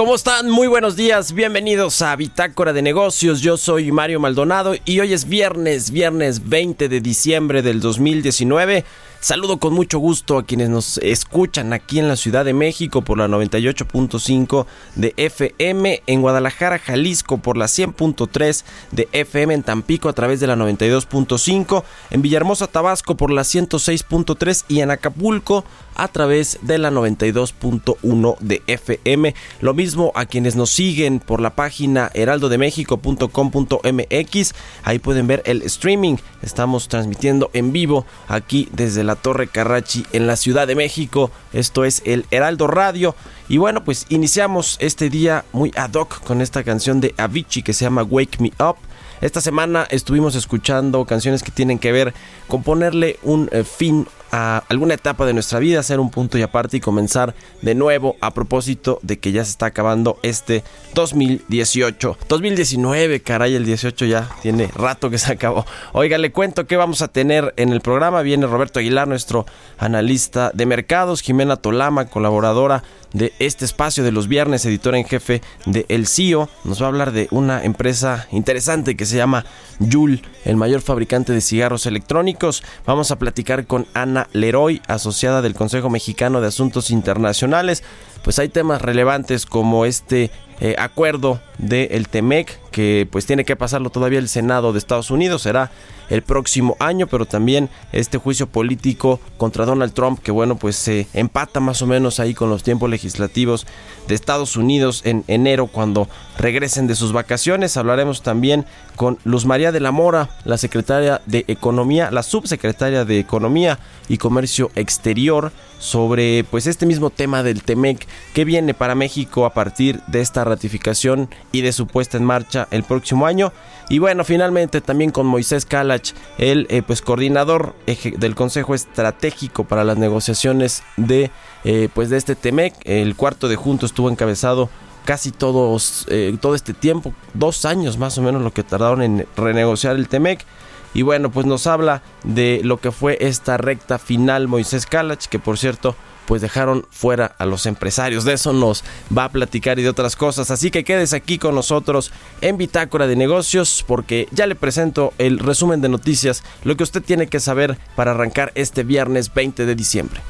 ¿Cómo están? Muy buenos días, bienvenidos a Bitácora de Negocios. Yo soy Mario Maldonado y hoy es viernes, viernes 20 de diciembre del 2019. Saludo con mucho gusto a quienes nos escuchan aquí en la Ciudad de México por la 98.5 de FM, en Guadalajara, Jalisco por la 100.3 de FM, en Tampico a través de la 92.5, en Villahermosa, Tabasco por la 106.3 y en Acapulco a través de la 92.1 de FM. Lo mismo a quienes nos siguen por la página heraldodemexico.com.mx. Ahí pueden ver el streaming. Estamos transmitiendo en vivo aquí desde la Torre Carrachi en la Ciudad de México. Esto es el Heraldo Radio. Y bueno, pues iniciamos este día muy ad hoc con esta canción de Avicii que se llama Wake Me Up. Esta semana estuvimos escuchando canciones que tienen que ver con ponerle un eh, fin a alguna etapa de nuestra vida, hacer un punto y aparte y comenzar de nuevo a propósito de que ya se está acabando este 2018. 2019, caray, el 18 ya tiene rato que se acabó. Oiga, le cuento que vamos a tener en el programa. Viene Roberto Aguilar, nuestro analista de mercados, Jimena Tolama, colaboradora de este espacio de los viernes, editora en jefe de El CIO. Nos va a hablar de una empresa interesante que se llama Yul, el mayor fabricante de cigarros electrónicos. Vamos a platicar con Ana Leroy, asociada del Consejo Mexicano de Asuntos Internacionales. Pues hay temas relevantes como este eh, acuerdo del TEMEC que pues tiene que pasarlo todavía el Senado de Estados Unidos, será el próximo año, pero también este juicio político contra Donald Trump que bueno pues se empata más o menos ahí con los tiempos legislativos de Estados Unidos en enero cuando regresen de sus vacaciones. Hablaremos también con Luz María de la Mora, la secretaria de Economía, la subsecretaria de Economía y Comercio Exterior sobre pues este mismo tema del TEMEC que viene para México a partir de esta ratificación y de su puesta en marcha el próximo año. Y bueno, finalmente también con Moisés Kalach, el eh, pues coordinador del Consejo Estratégico para las negociaciones de eh, pues de este TEMEC. El cuarto de junto estuvo encabezado casi todos eh, todo este tiempo, dos años más o menos lo que tardaron en renegociar el TEMEC. Y bueno, pues nos habla de lo que fue esta recta final Moisés Kalach, que por cierto, pues dejaron fuera a los empresarios. De eso nos va a platicar y de otras cosas. Así que quedes aquí con nosotros en Bitácora de Negocios, porque ya le presento el resumen de noticias, lo que usted tiene que saber para arrancar este viernes 20 de diciembre.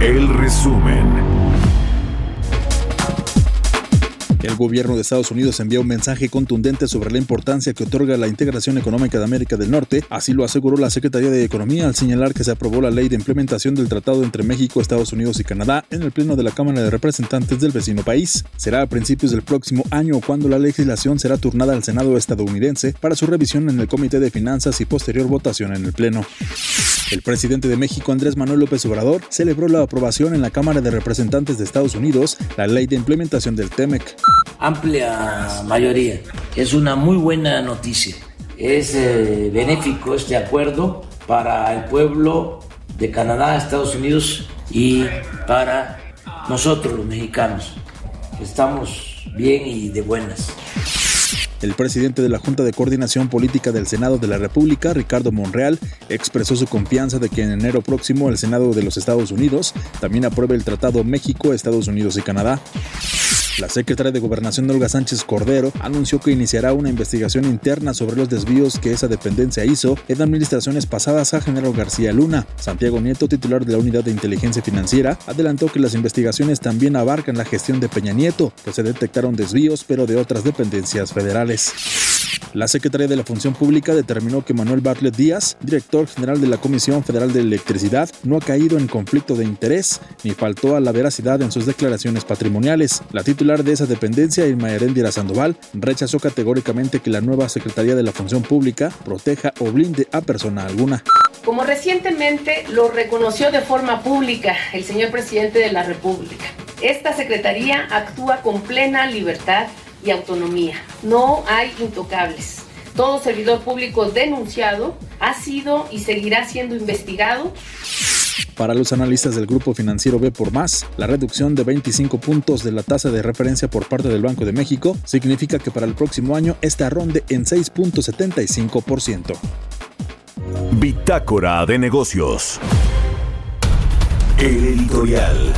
El resumen. El gobierno de Estados Unidos envía un mensaje contundente sobre la importancia que otorga la integración económica de América del Norte, así lo aseguró la Secretaría de Economía al señalar que se aprobó la ley de implementación del tratado entre México, Estados Unidos y Canadá en el pleno de la Cámara de Representantes del vecino país. Será a principios del próximo año cuando la legislación será turnada al Senado estadounidense para su revisión en el Comité de Finanzas y posterior votación en el Pleno. El presidente de México, Andrés Manuel López Obrador, celebró la aprobación en la Cámara de Representantes de Estados Unidos la ley de implementación del TEMEC. Amplia mayoría. Es una muy buena noticia. Es eh, benéfico este acuerdo para el pueblo de Canadá, Estados Unidos y para nosotros los mexicanos. Estamos bien y de buenas. El presidente de la Junta de Coordinación Política del Senado de la República, Ricardo Monreal, expresó su confianza de que en enero próximo el Senado de los Estados Unidos también apruebe el Tratado México, Estados Unidos y Canadá. La secretaria de Gobernación Olga Sánchez Cordero anunció que iniciará una investigación interna sobre los desvíos que esa dependencia hizo en administraciones pasadas a General García Luna. Santiago Nieto, titular de la Unidad de Inteligencia Financiera, adelantó que las investigaciones también abarcan la gestión de Peña Nieto, que se detectaron desvíos pero de otras dependencias federales. La Secretaría de la Función Pública determinó que Manuel Bartlett Díaz, director general de la Comisión Federal de Electricidad, no ha caído en conflicto de interés ni faltó a la veracidad en sus declaraciones patrimoniales. La titular de esa dependencia, Irma Herendira Sandoval, rechazó categóricamente que la nueva Secretaría de la Función Pública proteja o blinde a persona alguna. Como recientemente lo reconoció de forma pública el señor presidente de la República, esta Secretaría actúa con plena libertad y autonomía. No hay intocables. Todo servidor público denunciado ha sido y seguirá siendo investigado. Para los analistas del grupo financiero B por más, la reducción de 25 puntos de la tasa de referencia por parte del Banco de México significa que para el próximo año esta ronde en 6.75%. Bitácora de negocios. El editorial.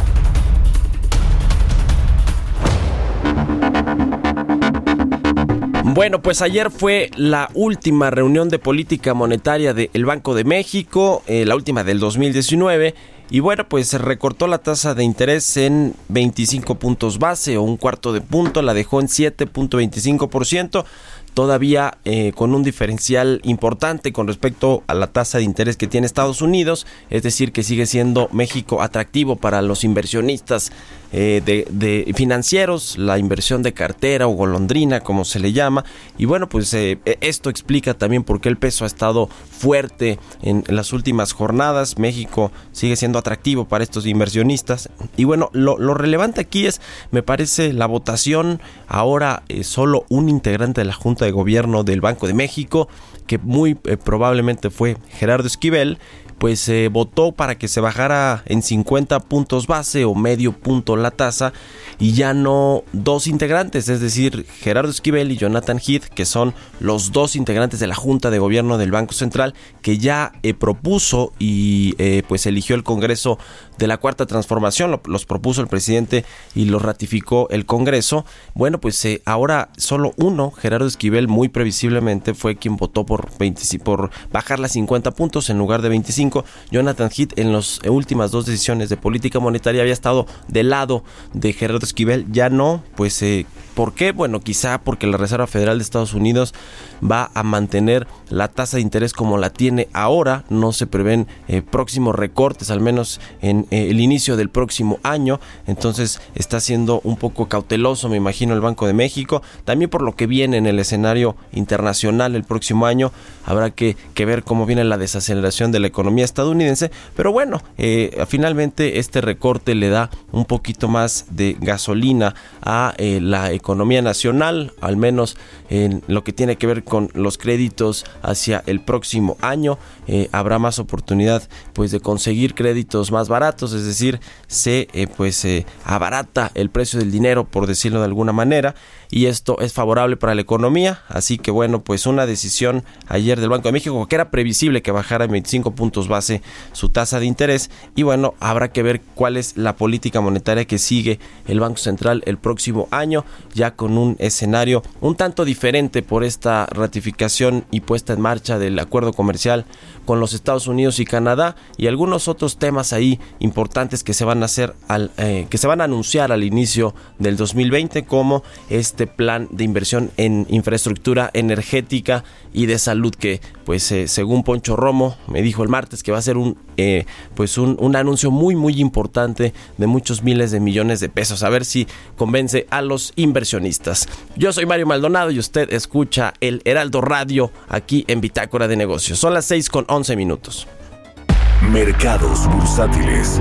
Bueno, pues ayer fue la última reunión de política monetaria del Banco de México, eh, la última del 2019. Y bueno, pues se recortó la tasa de interés en 25 puntos base o un cuarto de punto, la dejó en 7.25% todavía eh, con un diferencial importante con respecto a la tasa de interés que tiene Estados Unidos, es decir, que sigue siendo México atractivo para los inversionistas eh, de, financieros, la inversión de cartera o golondrina, como se le llama. Y bueno, pues eh, e, esto explica también por qué el peso ha estado fuerte en, las últimas jornadas. México sigue siendo atractivo para estos inversionistas. Y bueno, lo, relevante aquí es, me parece, la votación. Ahora solo un integrante de la Junta de Gobierno del Banco de México, que muy probablemente fue Gerardo Esquivel, pues se votó para que se bajara en 50 puntos base o medio punto la tasa y ya no dos integrantes, es decir, Gerardo Esquivel y Jonathan Heath, que son los dos integrantes de la Junta de Gobierno del Banco Central, que ya eh, propuso y eh, pues eligió el Congreso de la Cuarta Transformación, los propuso el presidente y los ratificó el Congreso. Bueno, pues eh, ahora solo uno, Gerardo Esquivel, muy previsiblemente fue quien votó por, 20, por bajar las 50 puntos en lugar de 25 Jonathan Heath en las últimas dos decisiones de política monetaria había estado del lado de Gerardo Esquivel, ya no, pues eh, ¿por qué? Bueno, quizá porque la Reserva Federal de Estados Unidos va a mantener la tasa de interés como la tiene ahora, no se prevén eh, próximos recortes, al menos en eh, el inicio del próximo año, entonces está siendo un poco cauteloso, me imagino, el Banco de México, también por lo que viene en el escenario internacional el próximo año, habrá que, ver cómo viene la desaceleración de la economía estadounidense, pero bueno, eh, finalmente este recorte le da un poquito más de gasolina a la economía nacional, al menos en lo que tiene que ver con los créditos hacia el próximo año. Eh, habrá más oportunidad pues de conseguir créditos más baratos, es decir, se eh, pues abarata el precio del dinero por decirlo de alguna manera y esto es favorable para la economía, así que bueno, pues una decisión ayer del Banco de México que era previsible que bajara en 25 puntos base su tasa de interés. Y bueno, habrá que ver cuál es la política monetaria que sigue el Banco Central el próximo año, ya con un escenario un tanto diferente por esta ratificación y puesta en marcha del acuerdo comercial con los Estados Unidos y Canadá y algunos otros temas ahí importantes que se van a hacer al, eh, que se van a anunciar al inicio del 2020 como este plan de inversión en infraestructura energética y de salud que pues eh, según Poncho Romo me dijo el martes que va a ser un eh, pues un, un, anuncio muy muy importante de muchos miles de millones de pesos a ver si convence a los inversionistas yo soy Mario Maldonado y usted escucha el Heraldo Radio aquí en Bitácora de Negocios son las 6 con 11 minutos. Mercados bursátiles.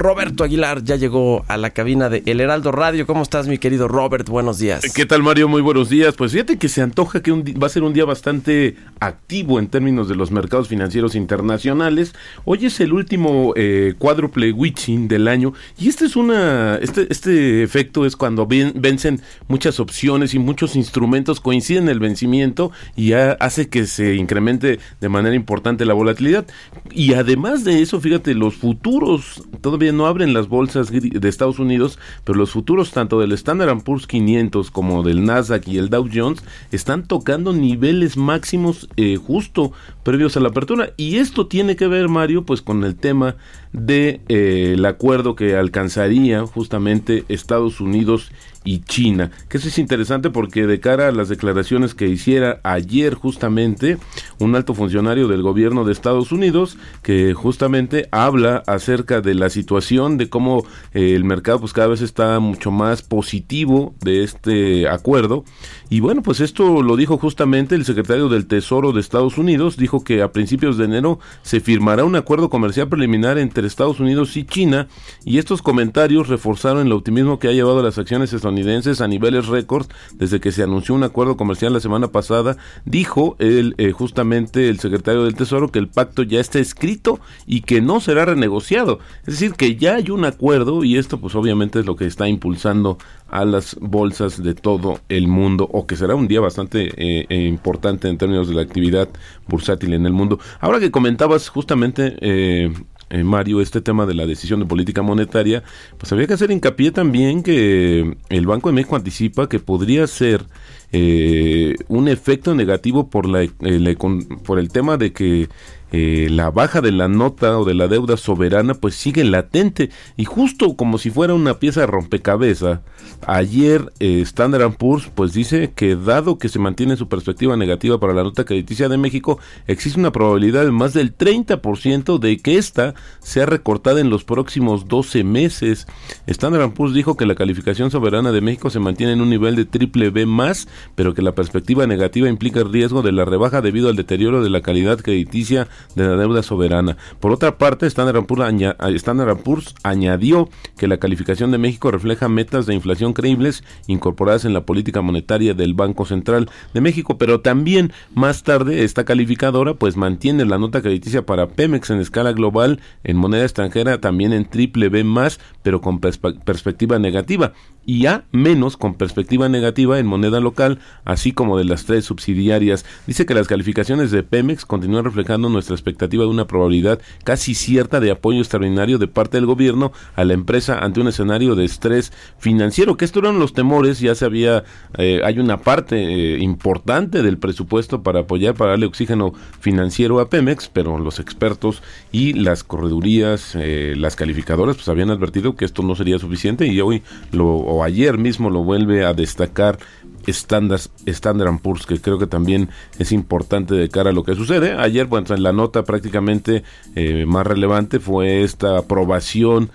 Roberto Aguilar ya llegó a la cabina de El Heraldo Radio. ¿Cómo estás, mi querido Robert? Buenos días. ¿Qué tal, Mario? Muy buenos días. Pues fíjate que se antoja que va a ser un día bastante activo en términos de los mercados financieros internacionales. Hoy es el último eh, cuádruple witching del año y este es una este este efecto es cuando vencen muchas opciones y muchos instrumentos coinciden en el vencimiento y hace que se incremente de manera importante la volatilidad. Y además de eso, fíjate, los futuros todavía no abren las bolsas de Estados Unidos, pero los futuros tanto del Standard Poor's 500 como del Nasdaq y el Dow Jones están tocando niveles máximos eh, justo previos a la apertura. Y esto tiene que ver, Mario, pues con el tema de eh, el acuerdo que alcanzaría justamente Estados Unidos y China. Que eso es interesante porque de cara a las declaraciones que hiciera ayer justamente un alto funcionario del gobierno de Estados Unidos que justamente habla acerca de la situación de cómo eh, el mercado pues cada vez está mucho más positivo de este acuerdo y bueno pues esto lo dijo justamente el secretario del Tesoro de Estados Unidos dijo que a principios de enero se firmará un acuerdo comercial preliminar entre Estados Unidos y China y estos comentarios reforzaron el optimismo que ha llevado las acciones estadounidenses estadounidenses a niveles récords desde que se anunció un acuerdo comercial la semana pasada. Dijo el, eh, justamente el secretario del Tesoro que el pacto ya está escrito y que no será renegociado. Es decir, que ya hay un acuerdo y esto pues obviamente es lo que está impulsando a las bolsas de todo el mundo o que será un día bastante eh, eh, importante en términos de la actividad bursátil en el mundo. Ahora que comentabas justamente eh, eh, Mario, este tema de la decisión de política monetaria, pues habría que hacer hincapié también que el Banco de México anticipa que podría ser eh, un efecto negativo por, la, eh, por el tema de que eh, la baja de la nota o de la deuda soberana pues sigue latente. Y justo como si fuera una pieza de rompecabezas ayer eh, Standard Poor's pues dice que dado que se mantiene su perspectiva negativa para la nota crediticia de México existe una probabilidad de más del 30% de que esta sea recortada en los próximos 12 meses. Standard Poor's dijo que la calificación soberana de México se mantiene en un nivel de triple B más pero que la perspectiva negativa implica el riesgo de la rebaja debido al deterioro de la calidad crediticia de la deuda soberana. Por otra parte, Standard Poor's, añadió que la calificación de México refleja metas de inflación creíbles incorporadas en la política monetaria del Banco Central de México, pero también más tarde esta calificadora pues mantiene la nota crediticia para Pemex en escala global en moneda extranjera también en triple B más, pero con perspectiva negativa y A menos con perspectiva negativa en moneda local, así como de las tres subsidiarias. Dice que las calificaciones de Pemex continúan reflejando nuestra expectativa de una probabilidad casi cierta de apoyo extraordinario de parte del gobierno a la empresa ante un escenario de estrés financiero, que estos eran los temores, ya se había, eh, hay una parte eh, importante del presupuesto para apoyar, para darle oxígeno financiero a Pemex, pero los expertos y las corredurías, eh, las calificadoras, pues habían advertido que esto no sería suficiente y hoy lo ayer mismo lo vuelve a destacar Standard, Standard Poor's, que creo que también es importante de cara a lo que sucede. Ayer, bueno, en la nota prácticamente eh, más relevante fue esta aprobación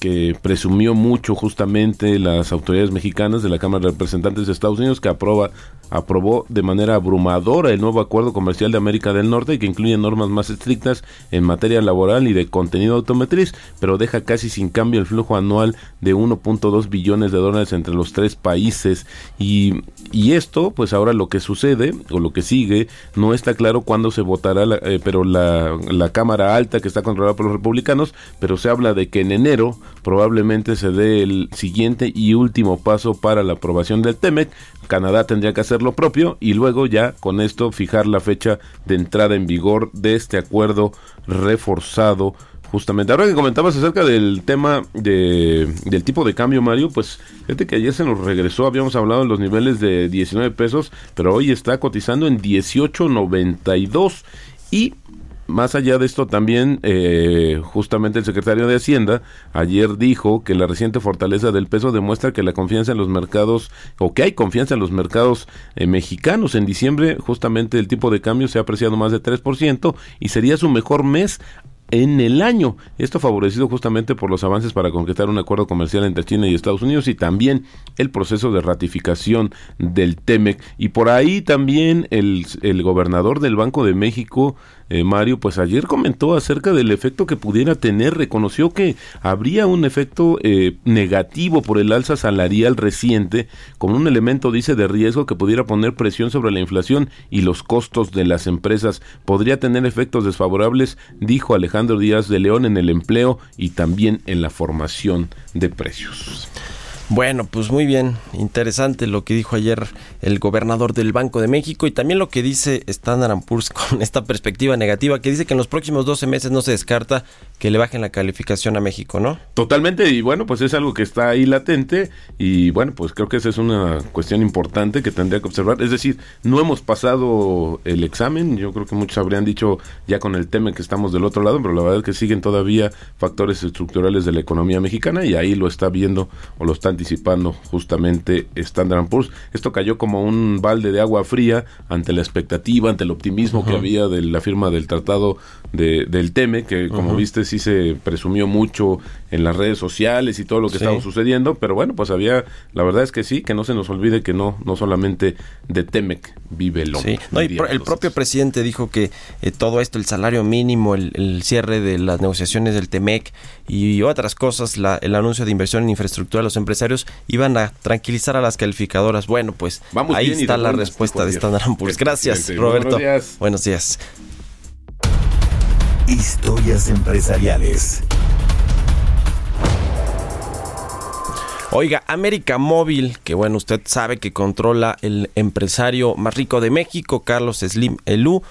que presumió mucho justamente las autoridades mexicanas de la Cámara de Representantes de Estados Unidos que aprueba aprobó de manera abrumadora el nuevo acuerdo comercial de América del Norte que incluye normas más estrictas en materia laboral y de contenido automotriz, pero deja casi sin cambio el flujo anual de 1.2 billones de dólares entre los tres países. Y, y, esto, pues ahora lo que sucede o lo que sigue, no está claro cuándo se votará, eh, pero la, la Cámara Alta que está controlada por los republicanos, pero se habla de que en enero probablemente se dé el siguiente y último paso para la aprobación del TEMEC, Canadá tendría que hacer lo propio y luego ya con esto fijar la fecha de entrada en vigor de este acuerdo reforzado justamente. Ahora que comentabas acerca del tema de, del tipo de cambio, Mario, pues fíjate que ayer se nos regresó, habíamos hablado en los niveles de 19 pesos, pero hoy está cotizando en 18.92 y más allá de esto, también eh, justamente el secretario de Hacienda ayer dijo que la reciente fortaleza del peso demuestra que la confianza en los mercados, o que hay confianza en los mercados eh, mexicanos. En diciembre, justamente el tipo de cambio se ha apreciado más de 3% y sería su mejor mes en el año. Esto favorecido justamente por los avances para concretar un acuerdo comercial entre China y Estados Unidos y también el proceso de ratificación del TEMEC. Y por ahí también el, el gobernador del Banco de México eh, Mario, pues ayer comentó acerca del efecto que pudiera tener, reconoció que habría un efecto eh, negativo por el alza salarial reciente, como un elemento, dice, de riesgo que pudiera poner presión sobre la inflación y los costos de las empresas. Podría tener efectos desfavorables, dijo Alejandro Díaz de León, en el empleo y también en la formación de precios. Bueno, pues muy bien, interesante lo que dijo ayer el gobernador del Banco de México y también lo que dice Standard Poor's con esta perspectiva negativa que dice que en los próximos 12 meses no se descarta que le bajen la calificación a México, ¿no? Totalmente, y bueno, pues es algo que está ahí latente y bueno, pues creo que esa es una cuestión importante que tendría que observar. Es decir, no hemos pasado el examen, yo creo que muchos habrían dicho ya con el tema que estamos del otro lado, pero la verdad es que siguen todavía factores estructurales de la economía mexicana y ahí lo está viendo o lo está anticipando justamente Standard Poor's. Esto cayó como un balde de agua fría ante la expectativa, ante el optimismo que había de la firma del tratado de, del TEME, que como viste sí se presumió mucho en las redes sociales y todo lo que estaba sucediendo, pero bueno, pues había, la verdad es que sí, que no se nos olvide que no, no solamente de Temec vive el hombre. Sí. el propio presidente dijo que eh, todo esto, el salario mínimo, el, el, cierre de las negociaciones del Temec y otras cosas, la, el anuncio de inversión en infraestructura de los empresarios, iban a tranquilizar a las calificadoras. Bueno, pues ahí está la respuesta de Standard Poor's. Gracias, Roberto. Buenos días. Buenos días. Historias empresariales. Oiga, América Móvil, que bueno, usted sabe que controla el empresario más rico de México, Carlos Slim Elú,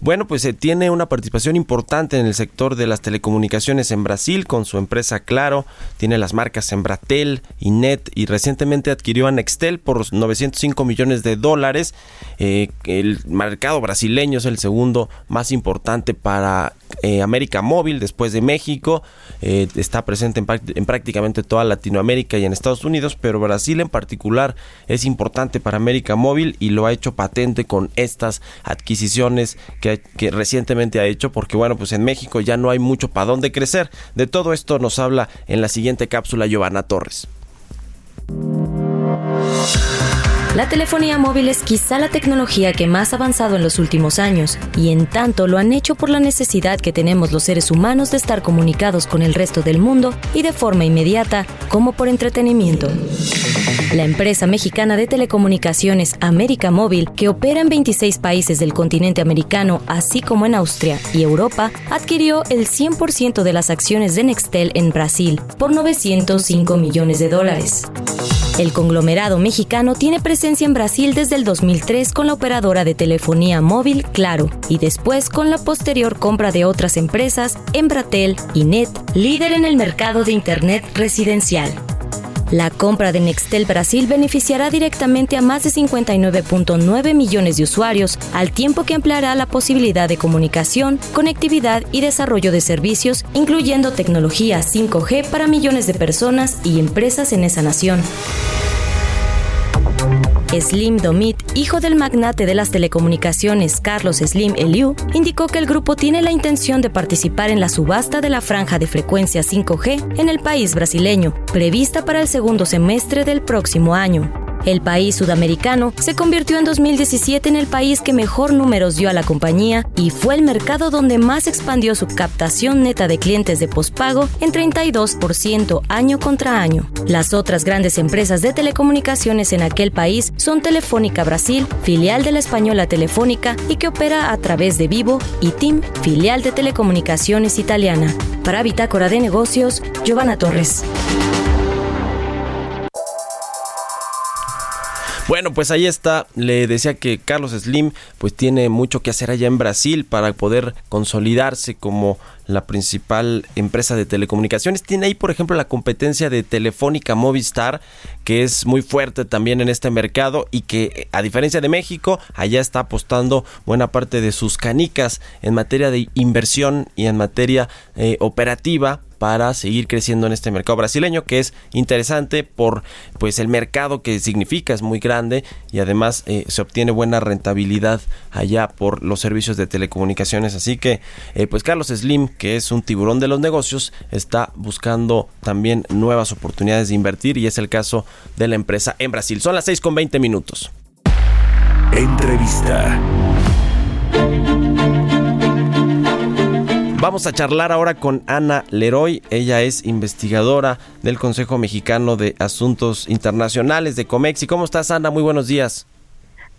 bueno, pues se tiene una participación importante en el sector de las telecomunicaciones en Brasil con su empresa Claro, tiene las marcas Embratel, Inet y recientemente adquirió a Nextel por 905 millones de dólares. Eh, el mercado brasileño es el segundo más importante para eh, América Móvil después de México. Eh, está presente en, en prácticamente toda Latinoamérica y en Estados Unidos, pero Brasil en particular es importante para América Móvil y lo ha hecho patente con estas adquisiciones que que, recientemente ha hecho, porque bueno, pues en México ya no hay mucho para dónde crecer. De todo esto nos habla en la siguiente cápsula Giovanna Torres. La telefonía móvil es quizá la tecnología que más ha avanzado en los últimos años, y en tanto lo han hecho por la necesidad que tenemos los seres humanos de estar comunicados con el resto del mundo y de forma inmediata, como por entretenimiento. La empresa mexicana de telecomunicaciones América Móvil, que opera en 26 países del continente americano, así como en Austria y Europa, adquirió el 100% de las acciones de Nextel en Brasil por 905 millones de dólares. El conglomerado mexicano tiene presencia en Brasil desde el 2003 con la operadora de telefonía móvil Claro y después con la posterior compra de otras empresas Embratel y Net, líder en el mercado de Internet residencial. La compra de Nextel Brasil beneficiará directamente a más de 59.9 millones de usuarios, al tiempo que ampliará la posibilidad de comunicación, conectividad y desarrollo de servicios, incluyendo tecnología 5G para millones de personas y empresas en esa nación. Slim Domit, hijo del magnate de las telecomunicaciones Carlos Slim Eliu, indicó que el grupo tiene la intención de participar en la subasta de la franja de frecuencia 5G en el país brasileño, prevista para el segundo semestre del próximo año. El país sudamericano se convirtió en 2017 en el país que mejor números dio a la compañía y fue el mercado donde más expandió su captación neta de clientes de pospago en 32% año contra año. Las otras grandes empresas de telecomunicaciones en aquel país son Telefónica Brasil, filial de la española Telefónica y que opera a través de Vivo, y TIM, filial de telecomunicaciones italiana. Para Bitácora de Negocios, Giovanna Torres. Bueno, pues ahí está. Le decía que Carlos Slim pues tiene mucho que hacer allá en Brasil para poder consolidarse como la principal empresa de telecomunicaciones. Tiene ahí, por ejemplo, la competencia de Telefónica Movistar, que es muy fuerte también en este mercado y que, a diferencia de México, allá está apostando buena parte de sus canicas en materia de inversión y en materia eh, operativa para seguir creciendo en este mercado brasileño que es interesante por pues el mercado que significa es muy grande y además eh, se obtiene buena rentabilidad allá por los servicios de telecomunicaciones. Así que eh, pues Carlos Slim que es un tiburón de los negocios está buscando también nuevas oportunidades de invertir y es el caso de la empresa en Brasil. Son las 6 con 20 minutos. Entrevista Vamos a charlar ahora con Ana Leroy. Ella es investigadora del Consejo Mexicano de Asuntos Internacionales de Comexi. ¿Cómo estás, Ana? Muy buenos días.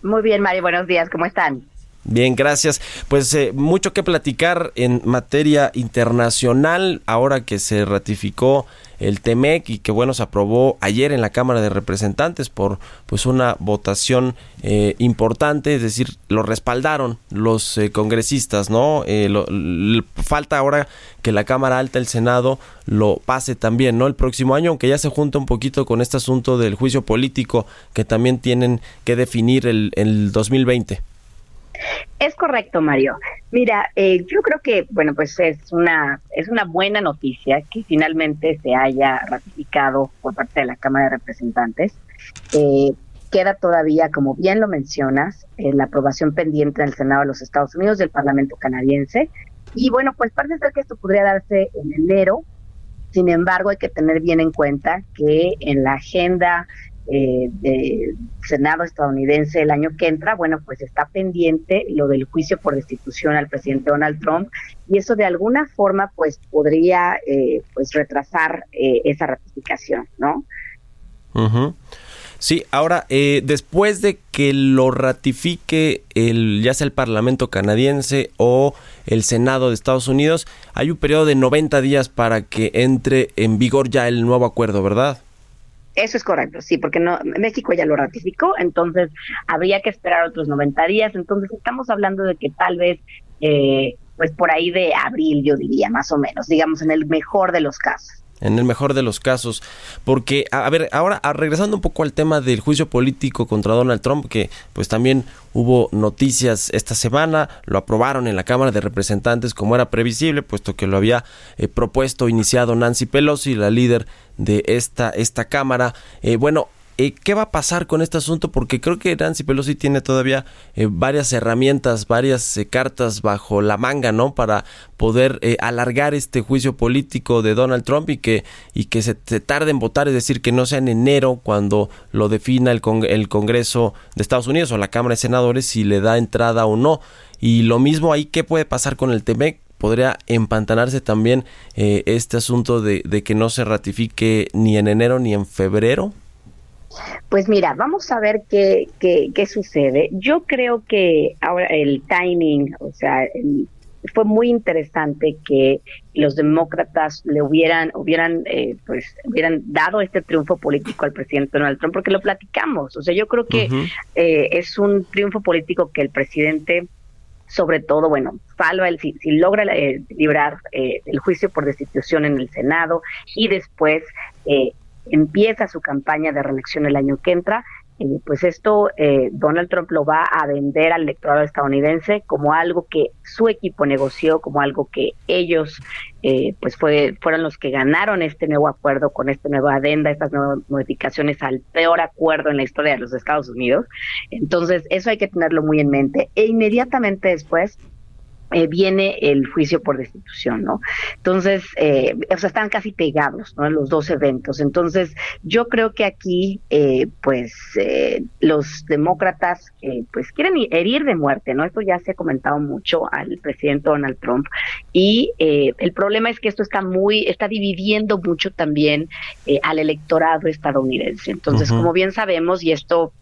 Muy bien, Mari. Buenos días. ¿Cómo están? Bien, gracias. Pues eh, mucho que platicar en materia internacional ahora que se ratificó el TEMEC y que bueno se aprobó ayer en la Cámara de Representantes por pues una votación eh, importante, es decir, lo respaldaron los eh, congresistas, ¿no? falta ahora que la Cámara Alta, el Senado, lo pase también, ¿no? El próximo año, aunque ya se junta un poquito con este asunto del juicio político que también tienen que definir el, el 2020. Es correcto, Mario. Mira, eh, yo creo que, bueno, pues es una, es una buena noticia que finalmente se haya ratificado por parte de la Cámara de Representantes. Eh, queda todavía, como bien lo mencionas, la aprobación pendiente del Senado de los Estados Unidos, del Parlamento canadiense. Y bueno, pues parece ser que esto podría darse en enero. Sin embargo, hay que tener bien en cuenta que en la agenda eh, del Senado estadounidense el año que entra, bueno, pues está pendiente lo del juicio por destitución al presidente Donald Trump y eso de alguna forma pues podría eh, pues retrasar eh, esa ratificación, ¿no? Sí, ahora, eh, después de que lo ratifique el, ya sea el Parlamento canadiense o el Senado de Estados Unidos, hay un periodo de 90 días para que entre en vigor ya el nuevo acuerdo, ¿verdad? Eso es correcto, sí, porque no, México ya lo ratificó, entonces habría que esperar otros 90 días, entonces estamos hablando de que tal vez, eh, pues por ahí de abril, yo diría, más o menos, digamos, en el mejor de los casos en el mejor de los casos. Porque, a ver, ahora regresando un poco al tema del juicio político contra Donald Trump, que pues también hubo noticias esta semana, lo aprobaron en la Cámara de Representantes como era previsible, puesto que lo había eh, propuesto, iniciado Nancy Pelosi, la líder de esta, esta Cámara. Eh, bueno, eh, ¿Qué va a pasar con este asunto? Porque creo que Nancy Pelosi tiene todavía eh, varias herramientas, varias eh, cartas bajo la manga, ¿no? Para poder alargar este juicio político de Donald Trump y que, y que se, tarde en votar, es decir, que no sea en enero cuando lo defina el, el Congreso de Estados Unidos o la Cámara de Senadores si le da entrada o no. Y lo mismo ahí, ¿qué puede pasar con el TEMEC? Podría empantanarse también este asunto de, de, que no se ratifique ni en enero ni en febrero? Pues mira, vamos a ver qué, qué, sucede. Yo creo que ahora el timing, o sea, fue muy interesante que los demócratas le hubieran hubieran eh, pues hubieran dado este triunfo político al presidente Donald Trump porque lo platicamos o sea yo creo que eh, es un triunfo político que el presidente sobre todo bueno salva el si, logra eh, librar el juicio por destitución en el senado y después empieza su campaña de reelección el año que entra, eh, pues esto eh, Donald Trump lo va a vender al electorado estadounidense como algo que su equipo negoció, como algo que ellos eh, pues fue, fueron los que ganaron este nuevo acuerdo con esta nueva adenda, estas nuevas modificaciones al peor acuerdo en la historia de los Estados Unidos. Entonces eso hay que tenerlo muy en mente. E inmediatamente después eh, viene el juicio por destitución, ¿no? Entonces, eh, o sea, están casi pegados, ¿no? Los dos eventos. Entonces, yo creo que aquí, eh, pues, los demócratas, pues, quieren herir de muerte, ¿no? Esto ya se ha comentado mucho al presidente Donald Trump. Y el problema es que esto está muy, está dividiendo mucho también al electorado estadounidense. Entonces, como bien sabemos, y esto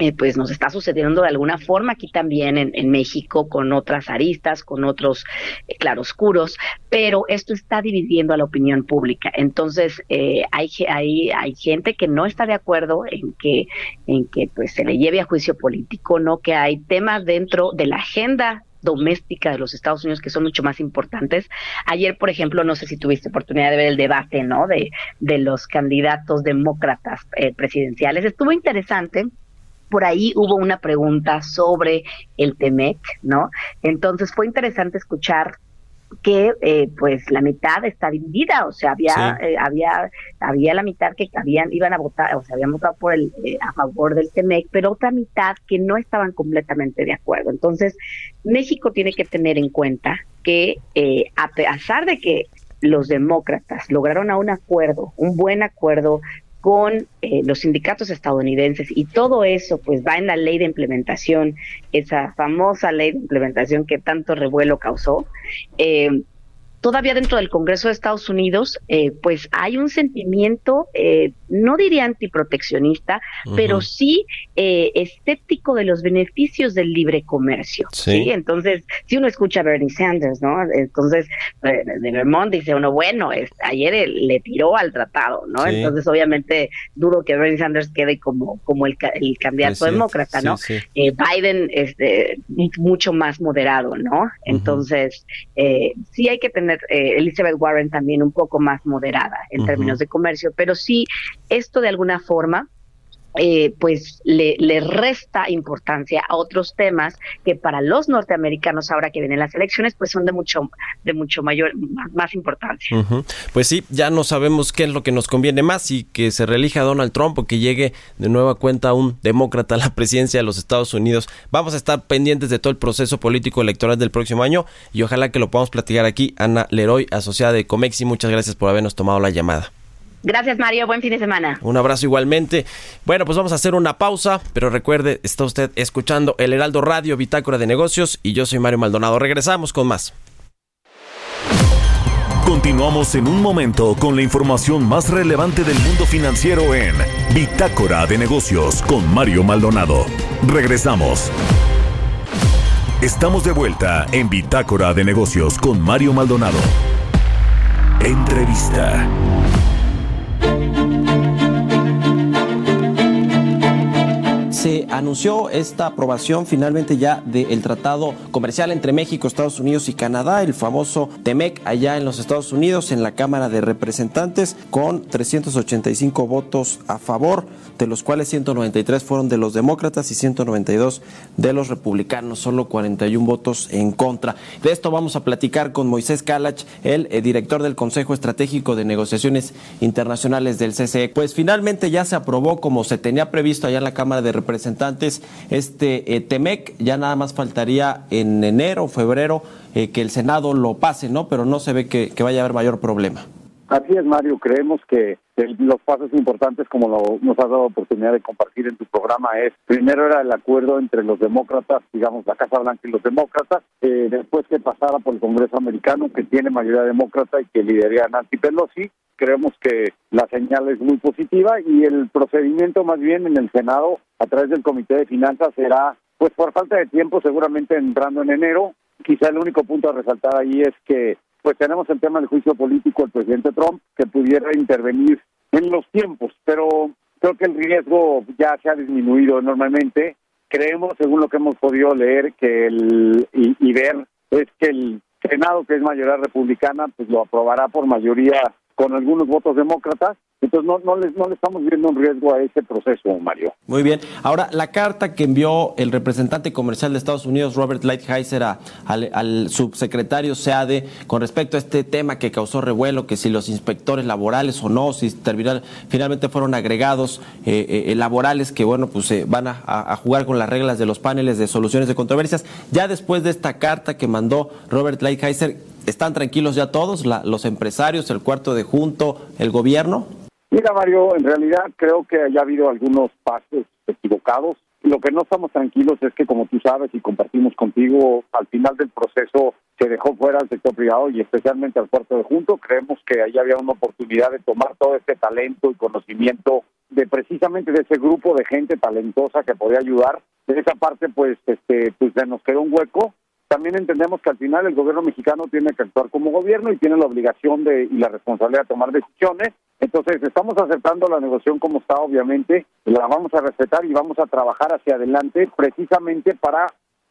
eh, pues nos está sucediendo de alguna forma aquí también en, México con otras aristas, con otros eh, claroscuros, pero esto está dividiendo a la opinión pública. Entonces eh, hay, hay, hay gente que no está de acuerdo en que, en que pues se le lleve a juicio político, no que hay temas dentro de la agenda doméstica de los Estados Unidos que son mucho más importantes. Ayer, por ejemplo, no sé si tuviste oportunidad de ver el debate, ¿no? De, de los candidatos demócratas presidenciales. Estuvo interesante por ahí hubo una pregunta sobre el TEMEC, ¿no? Entonces fue interesante escuchar que eh, pues la mitad está dividida, o sea, había eh, había había la mitad que habían iban a votar, o sea, habían votado por el eh, a favor del TEMEC, pero otra mitad que no estaban completamente de acuerdo. Entonces, México tiene que tener en cuenta que a pesar de que los demócratas lograron a un acuerdo, un buen acuerdo con eh, los sindicatos estadounidenses y todo eso pues va en la ley de implementación, esa famosa ley de implementación que tanto revuelo causó. Eh, todavía dentro del Congreso de Estados Unidos, eh, pues hay un sentimiento, eh, no diría antiproteccionista, pero sí eh, escéptico de los beneficios del libre comercio. Sí. Entonces, si uno escucha a Bernie Sanders, ¿no? Entonces, de Vermont dice uno, bueno, es, ayer le tiró al tratado, ¿no? Entonces, obviamente, duro que Bernie Sanders quede como, como el, el candidato demócrata, ¿no? Biden es este, mucho más moderado, ¿no? Entonces, sí hay que tener eh, Elizabeth Warren también un poco más moderada en términos de comercio, pero sí esto de alguna forma eh, pues le, resta importancia a otros temas que para los norteamericanos ahora que vienen las elecciones pues son de mucho de mucho mayor más, importancia. Pues sí ya no sabemos qué es lo que nos conviene más y que se reelija Donald Trump o que llegue de nueva cuenta un demócrata a la presidencia de los Estados Unidos. Vamos a estar pendientes de todo el proceso político electoral del próximo año y ojalá que lo podamos platicar aquí. Ana Leroy asociada de Comexi muchas gracias por habernos tomado la llamada Gracias, Mario. Buen fin de semana. Un abrazo igualmente. Bueno, pues vamos a hacer una pausa, pero recuerde, está usted escuchando el Heraldo Radio Bitácora de Negocios y yo soy Mario Maldonado. Regresamos con más. Continuamos en un momento con la información más relevante del mundo financiero en Bitácora de Negocios con Mario Maldonado. Regresamos. Estamos de vuelta en Bitácora de Negocios con Mario Maldonado. Entrevista. Se anunció esta aprobación finalmente ya del tratado comercial entre México, Estados Unidos y Canadá, el famoso TEMEC allá en los Estados Unidos en la Cámara de Representantes con 385 votos a favor, de los cuales 193 fueron de los demócratas y 192 de los republicanos, solo 41 votos en contra. De esto vamos a platicar con Moisés Kalach, el eh, director del Consejo Estratégico de Negociaciones Internacionales del CCE. Pues finalmente ya se aprobó como se tenía previsto allá en la Cámara de Representantes este eh, TEMEC. Ya nada más faltaría en enero o febrero eh, que el Senado lo pase, ¿no? Pero no se ve que, vaya a haber mayor problema. Así es, Mario. Creemos que los pasos importantes, como lo, nos has dado oportunidad de compartir en tu programa, es primero era el acuerdo entre los demócratas, digamos, la Casa Blanca y los demócratas, eh, después que pasara por el Congreso americano, que tiene mayoría demócrata y que lideraría Nancy Pelosi, creemos que la señal es muy positiva y el procedimiento más bien en el Senado a través del Comité de Finanzas será, pues por falta de tiempo, seguramente entrando en enero. Quizá el único punto a resaltar ahí es que pues tenemos el tema del juicio político del presidente Trump que pudiera intervenir en los tiempos, pero creo que el riesgo ya se ha disminuido enormemente. Creemos, según lo que hemos podido leer que el, y, ver, es que el Senado, que es mayoría republicana, pues lo aprobará por mayoría con algunos votos demócratas. Entonces no, no, les, no le estamos viendo un riesgo a ese proceso, Mario. Muy bien. Ahora, la carta que envió el representante comercial de Estados Unidos, Robert Lighthizer, al, subsecretario SEADE con respecto a este tema que causó revuelo, que si los inspectores laborales o no, si finalmente fueron agregados eh, eh, laborales que, bueno, pues eh, van a, a, jugar con las reglas de los paneles de soluciones de controversias. Ya después de esta carta que mandó Robert Lighthizer, ¿Están tranquilos ya todos, los empresarios, el cuarto de junto, el gobierno? Mira, Mario, en realidad creo que haya habido algunos pasos equivocados. Lo que no estamos tranquilos es que, como tú sabes y compartimos contigo, al final del proceso se dejó fuera al sector privado y especialmente al cuarto de junto. Creemos que ahí había una oportunidad de tomar todo este talento y conocimiento de precisamente de ese grupo de gente talentosa que podía ayudar. De esa parte, pues, este, pues nos quedó un hueco también entendemos que al final el gobierno mexicano tiene que actuar como gobierno y tiene la obligación de y la responsabilidad de tomar decisiones. Entonces, estamos aceptando la negociación como está, obviamente, la vamos a respetar y vamos a trabajar hacia adelante precisamente para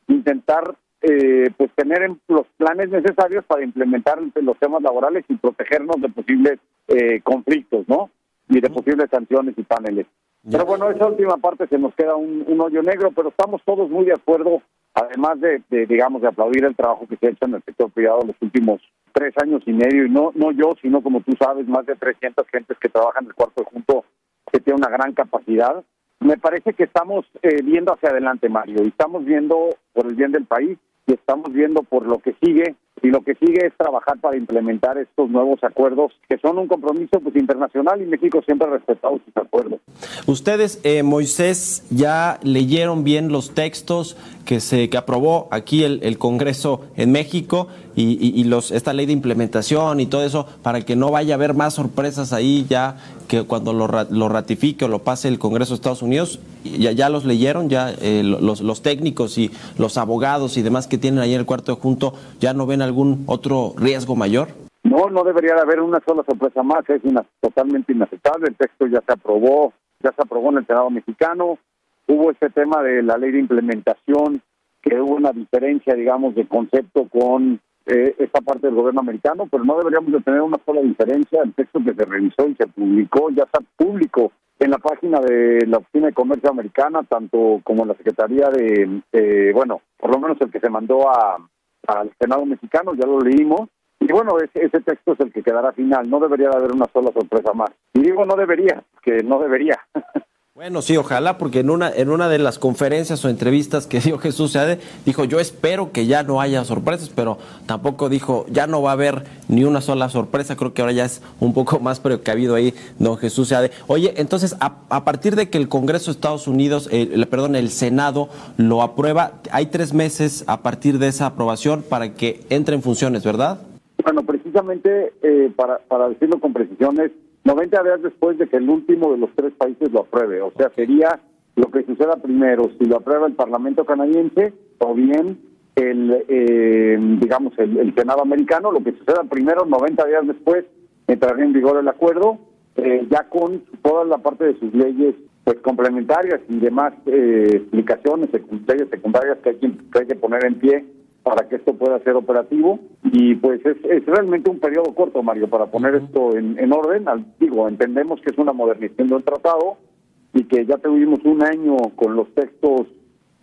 intentar eh, pues tener los planes necesarios para implementar los temas laborales y protegernos de posibles eh, conflictos, ¿no? Y de posibles sanciones y paneles. Pero bueno, esa última parte se nos queda un, un hoyo negro, pero estamos todos muy de acuerdo además de, digamos, de aplaudir el trabajo que se ha hecho en el sector privado los últimos tres años y medio, y no, no yo, sino como tú sabes, más de 300 gentes que trabajan en el cuarto junto, que tiene una gran capacidad. Me parece que estamos eh, viendo hacia adelante, Mario, y estamos viendo por el bien del país y estamos viendo por lo que sigue y lo que sigue es trabajar para implementar estos nuevos acuerdos que son un compromiso pues internacional y México siempre ha respetado sus acuerdos. Ustedes, eh, Moisés, ya leyeron bien los textos que se que aprobó aquí el, el Congreso en México y, y, los esta ley de implementación y todo eso para que no vaya a haber más sorpresas ahí ya que cuando lo, lo ratifique o lo pase el Congreso de Estados Unidos ya, ya los leyeron ya eh, los, los técnicos y los abogados y demás que tienen ahí en el cuarto de junto ya no ven algún otro riesgo mayor no no debería de haber una sola sorpresa más es una, totalmente inaceptable el texto ya se aprobó ya se aprobó en el Senado mexicano hubo este tema de la ley de implementación, que hubo una diferencia, digamos, de concepto con eh, esta parte del gobierno americano, pero no deberíamos de tener una sola diferencia. El texto que se revisó y se publicó ya está público en la página de la Oficina de Comercio Americana, tanto como la Secretaría de, eh, bueno, por lo menos el que se mandó a, al Senado mexicano, ya lo leímos. Y bueno, ese, ese texto es el que quedará final. No debería de haber una sola sorpresa más. Y digo no debería, que no debería. Bueno, sí, ojalá, porque en una, en una de las conferencias o entrevistas que dio Jesús Seade, dijo, yo espero que ya no haya sorpresas, pero tampoco dijo, ya no va a haber ni una sola sorpresa, creo que ahora ya es un poco más precavido ahí don Jesús Seade. Oye, entonces, a, a, partir de que el Congreso de Estados Unidos, eh, perdón, el Senado lo aprueba, hay tres meses a partir de esa aprobación para que entre en funciones, ¿verdad? Bueno, precisamente, eh, para, para decirlo con precisión, es 90 días después de que el último de los tres países lo apruebe. O sea, sería lo que suceda primero, si lo aprueba el Parlamento canadiense o bien el, eh, digamos, el, el, Senado americano, lo que suceda primero, 90 días después, entraría en vigor el acuerdo, eh, ya con toda la parte de sus leyes pues complementarias y demás eh, explicaciones, leyes secundarias que hay que, que hay que poner en pie para que esto pueda ser operativo y pues es, es realmente un periodo corto, Mario, para poner esto en, en orden. Al, digo, entendemos que es una modernización del tratado y que ya tuvimos un año con los textos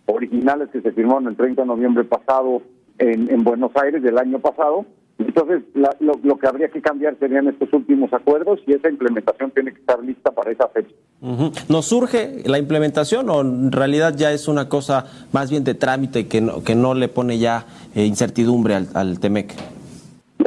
originales que se firmaron el 30 de noviembre pasado en, en Buenos Aires del año pasado. Entonces, la, lo, lo, que habría que cambiar serían estos últimos acuerdos y esa implementación tiene que estar lista para esa fecha. Uh. ¿Nos surge la implementación o en realidad ya es una cosa más bien de trámite que no, que no le pone ya eh, incertidumbre al, al TEMEC?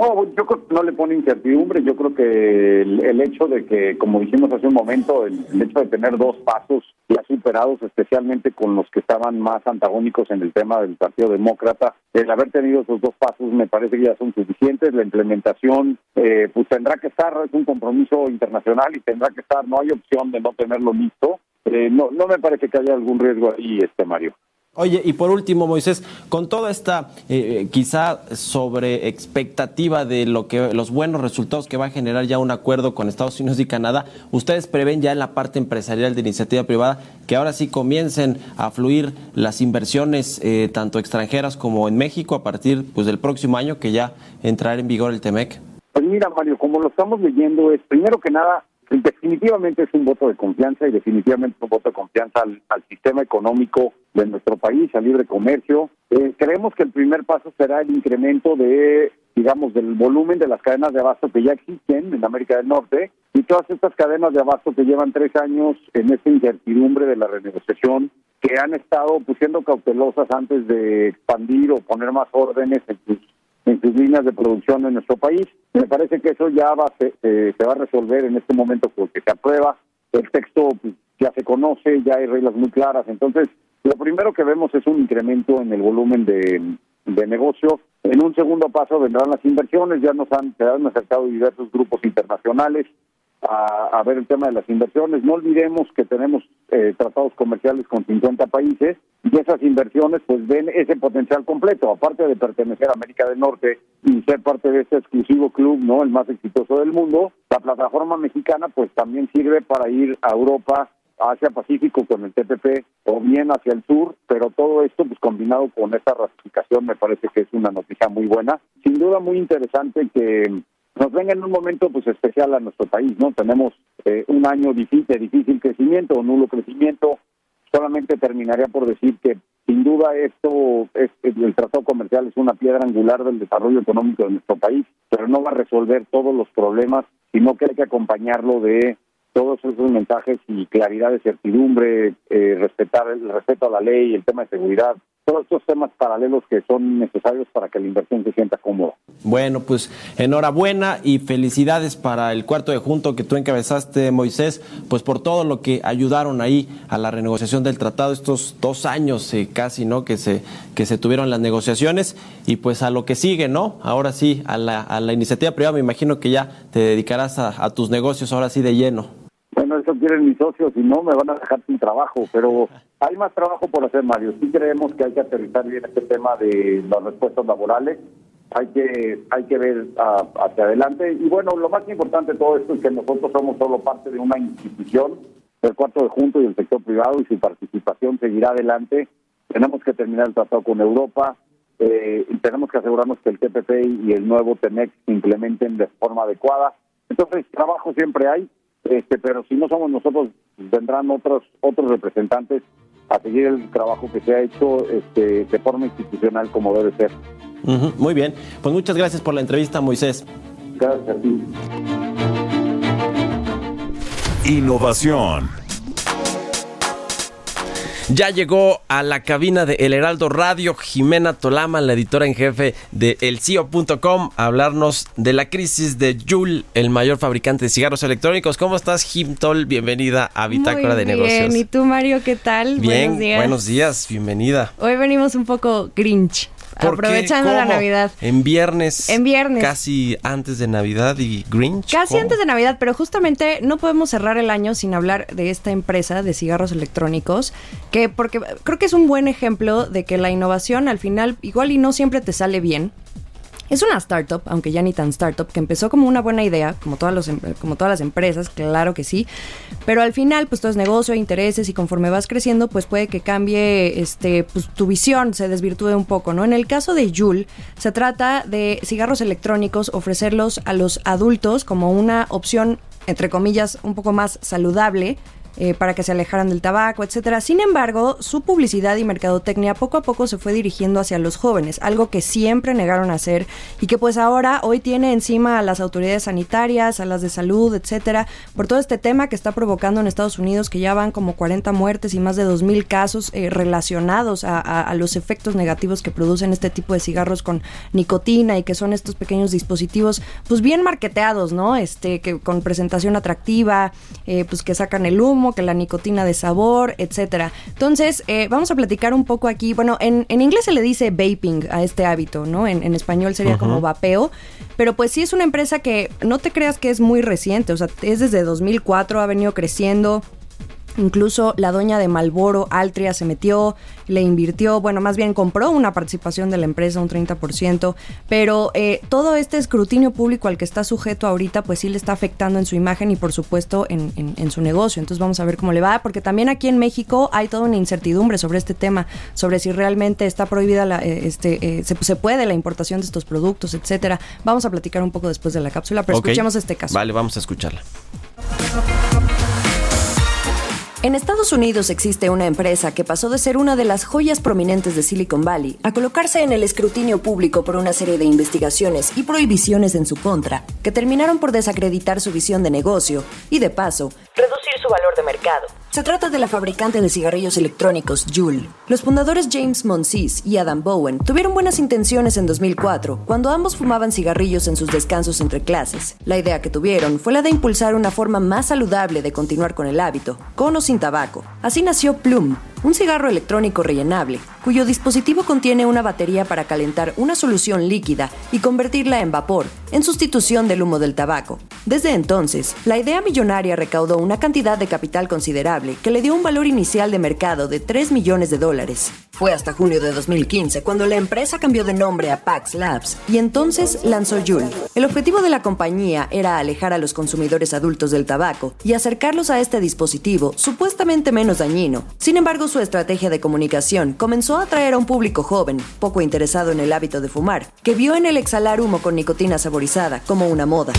No, yo creo que no le pone incertidumbre. Yo creo que el, el hecho de que, como dijimos hace un momento, el, el, hecho de tener dos pasos ya superados, especialmente con los que estaban más antagónicos en el tema del Partido Demócrata, el haber tenido esos dos pasos me parece que ya son suficientes. La implementación, eh, pues tendrá que estar, es un compromiso internacional y tendrá que estar. No hay opción de no tenerlo listo. Eh, no, no me parece que haya algún riesgo ahí, este Mario. Oye, y por último, Moisés, con toda esta eh, quizá sobre expectativa de lo que los buenos resultados que va a generar ya un acuerdo con Estados Unidos y Canadá, ustedes prevén ya en la parte empresarial de iniciativa privada que ahora sí comiencen a fluir las inversiones eh, tanto extranjeras como en México a partir pues del próximo año que ya entrará en vigor el TEMEC. Pues mira, Mario, como lo estamos leyendo es primero que nada definitivamente es un voto de confianza y definitivamente un voto de confianza al, sistema económico de nuestro país, al libre comercio. Eh, creemos que el primer paso será el incremento de, digamos, del volumen de las cadenas de abasto que ya existen en América del Norte y todas estas cadenas de abasto que llevan tres años en esta incertidumbre de la renegociación, que han estado pues, siendo cautelosas antes de expandir o poner más órdenes en sus en sus líneas de producción en nuestro país. Me parece que eso ya va, se, eh, se va a resolver en este momento porque se aprueba, el texto pues, ya se conoce, ya hay reglas muy claras. Entonces, lo primero que vemos es un incremento en el volumen de, de negocio. En un segundo paso vendrán las inversiones, ya nos han, se han acercado diversos grupos internacionales a, a ver el tema de las inversiones. No olvidemos que tenemos eh, tratados comerciales con 50 países y esas inversiones pues ven ese potencial completo, aparte de pertenecer a América del Norte y ser parte de este exclusivo club, ¿no? El más exitoso del mundo, la plataforma mexicana pues también sirve para ir a Europa, Asia Pacífico con el TPP o bien hacia el sur, pero todo esto pues combinado con esta ratificación me parece que es una noticia muy buena. Sin duda muy interesante que nos venga en un momento pues especial a nuestro país, ¿no? Tenemos eh, un año difícil, difícil crecimiento o nulo crecimiento. Solamente terminaría por decir que sin duda esto es el tratado comercial es una piedra angular del desarrollo económico de nuestro país, pero no va a resolver todos los problemas, sino que hay que acompañarlo de todos esos mensajes y claridad de certidumbre, eh, respetar el respeto a la ley, el tema de seguridad, todos estos temas paralelos que son necesarios para que la inversión se sienta cómoda. Bueno, pues enhorabuena y felicidades para el cuarto de junto que tú encabezaste, Moisés, pues por todo lo que ayudaron ahí a la renegociación del tratado estos dos años eh, casi, ¿no? Que se, que se tuvieron las negociaciones y pues a lo que sigue, ¿no? Ahora sí, a la, a la iniciativa privada, me imagino que ya te dedicarás a, a tus negocios ahora sí de lleno. Bueno, eso quieren mis socios y no me van a dejar sin trabajo, pero hay más trabajo por hacer, Mario. Sí creemos que hay que aterrizar bien este tema de las respuestas laborales. Hay que hay que ver ah, hacia adelante. Y bueno, lo más importante de todo esto es que nosotros somos solo parte de una institución, del cuarto de junto y el sector privado, y su participación seguirá adelante. Tenemos que terminar el tratado con Europa. Eh, tenemos que asegurarnos que el TPP y el nuevo TEMEX se implementen de forma adecuada. Entonces, trabajo siempre hay, este, pero si no somos nosotros, vendrán otros otros representantes a seguir el trabajo que se ha hecho este, de forma institucional como debe ser. Muy bien, pues muchas gracias por la entrevista, Moisés. Gracias a ti. Innovación. Ya llegó a la cabina de El Heraldo Radio Jimena Tolama, la editora en jefe de elcio.com, a hablarnos de la crisis de Joule, el mayor fabricante de cigarros electrónicos. ¿Cómo estás, Jim Tol? Bienvenida a Bitácora de Negocios. Bien, ¿y tú, Mario, qué tal? Bien, Buenos días. buenos días, bienvenida. Hoy venimos un poco grinch. Aprovechando la. Navidad. En viernes. En viernes. Casi antes de Navidad y Grinch. Casi ¿Cómo? antes de Navidad, pero justamente no podemos cerrar el año sin hablar de esta empresa de cigarros electrónicos, que porque creo que es un buen ejemplo de que la innovación al final igual y no siempre te sale bien. Es una startup, aunque ya ni tan startup, que empezó como una buena idea, como todas, los, em- como todas las empresas, claro que sí, pero al final pues todo es negocio, intereses y conforme vas creciendo pues puede que cambie este, pues, tu visión, se desvirtúe un poco, ¿no? En el caso de Juul se trata de cigarros electrónicos, ofrecerlos a los adultos como una opción, entre comillas, un poco más saludable eh, para que se alejaran del tabaco, etcétera. Sin embargo, su publicidad y mercadotecnia poco a poco se fue dirigiendo hacia los jóvenes, algo que siempre negaron a hacer y que pues ahora hoy tiene encima a las autoridades sanitarias, a las de salud, etcétera, por todo este tema que está provocando en Estados Unidos que ya van como 40 muertes y más de 2.000 casos eh, relacionados a, los efectos negativos que producen este tipo de cigarros con nicotina y que son estos pequeños dispositivos pues bien marketeados, ¿no? Este que con presentación atractiva, eh, pues que sacan el humo, que la nicotina de sabor, etcétera. Entonces, eh, vamos a platicar un poco aquí. Bueno, en, en inglés se le dice vaping a este hábito, ¿no? En, en español sería como vapeo. Pero pues sí es una empresa que no te creas que es muy reciente. O sea, es desde 2004, ha venido creciendo. Incluso la doña de Malboro, Altria, se metió, le invirtió, bueno, más bien compró una participación de la empresa, un 30%, pero eh, todo este escrutinio público al que está sujeto ahorita, pues sí le está afectando en su imagen y por supuesto en, en- en su negocio. Entonces vamos a ver cómo le va, porque también aquí en México hay toda una incertidumbre sobre este tema, sobre si realmente está prohibida la, eh, este, eh, se, se puede la importación de estos productos, etcétera. Vamos a platicar un poco después de la cápsula, pero escuchemos este caso. Vale, vamos a escucharla. En Estados Unidos existe una empresa que pasó de ser una de las joyas prominentes de Silicon Valley a colocarse en el escrutinio público por una serie de investigaciones y prohibiciones en su contra, que terminaron por desacreditar su visión de negocio y, de paso, reducir su valor de mercado. Se trata de la fabricante de cigarrillos electrónicos Juul. Los fundadores James Monsees y Adam Bowen tuvieron buenas intenciones en 2004, cuando ambos fumaban cigarrillos en sus descansos entre clases. La idea que tuvieron fue la de impulsar una forma más saludable de continuar con el hábito, con o sin tabaco. Así nació Plum, un cigarro electrónico rellenable, cuyo dispositivo contiene una batería para calentar una solución líquida y convertirla en vapor, en sustitución del humo del tabaco. Desde entonces, la idea millonaria recaudó una cantidad de capital considerable que le dio un valor inicial de mercado de 3 millones de dólares. Fue hasta junio de 2015 cuando la empresa cambió de nombre a Pax Labs y entonces lanzó Juul. El objetivo de la compañía era alejar a los consumidores adultos del tabaco y acercarlos a este dispositivo supuestamente menos dañino. Sin embargo, su estrategia de comunicación comenzó a atraer a un público joven, poco interesado en el hábito de fumar, que vio en el exhalar humo con nicotina saborizada como una moda.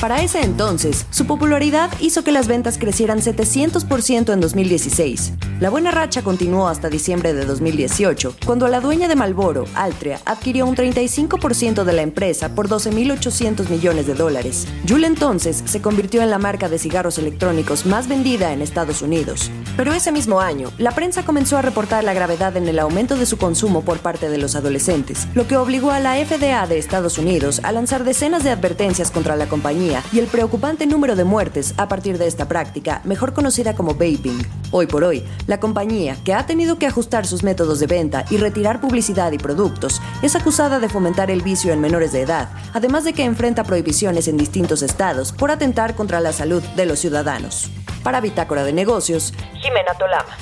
Para ese entonces, su popularidad hizo que las ventas crecieran 700% en 2016. La buena racha continuó hasta diciembre de 2018, cuando la dueña de Malboro, Altria, adquirió un 35% de la empresa por 12.800 millones de dólares. Juul entonces se convirtió en la marca de cigarros electrónicos más vendida en Estados Unidos. Pero ese mismo año, la prensa comenzó a reportar la gravedad en el aumento de su consumo por parte de los adolescentes, lo que obligó a la FDA de Estados Unidos a lanzar decenas de advertencias contra la compañía y el preocupante número de muertes a partir de esta práctica, mejor conocida como vaping. Hoy por hoy, la compañía, que ha tenido que ajustar sus métodos de venta y retirar publicidad y productos, es acusada de fomentar el vicio en menores de edad, además de que enfrenta prohibiciones en distintos estados por atentar contra la salud de los ciudadanos. Para Bitácora de Negocios, Jimena Tolama.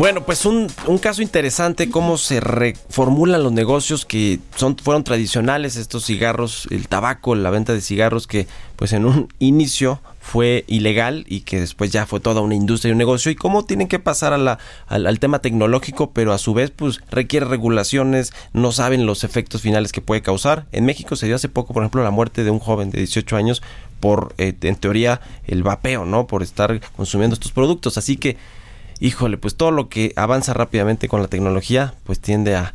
Bueno, pues un, un, caso interesante, cómo se reformulan los negocios que son, fueron tradicionales, estos cigarros, el tabaco, la venta de cigarros que pues en un inicio fue ilegal y que después ya fue toda una industria y un negocio y cómo tienen que pasar al, al, tema tecnológico, pero a su vez pues requiere regulaciones, no saben los efectos finales que puede causar. En México se dio hace poco, por ejemplo, la muerte de un joven de 18 años por, eh, en teoría, el vapeo, ¿no? Por estar consumiendo estos productos. Así que híjole, pues todo lo que avanza rápidamente con la tecnología, pues tiende a,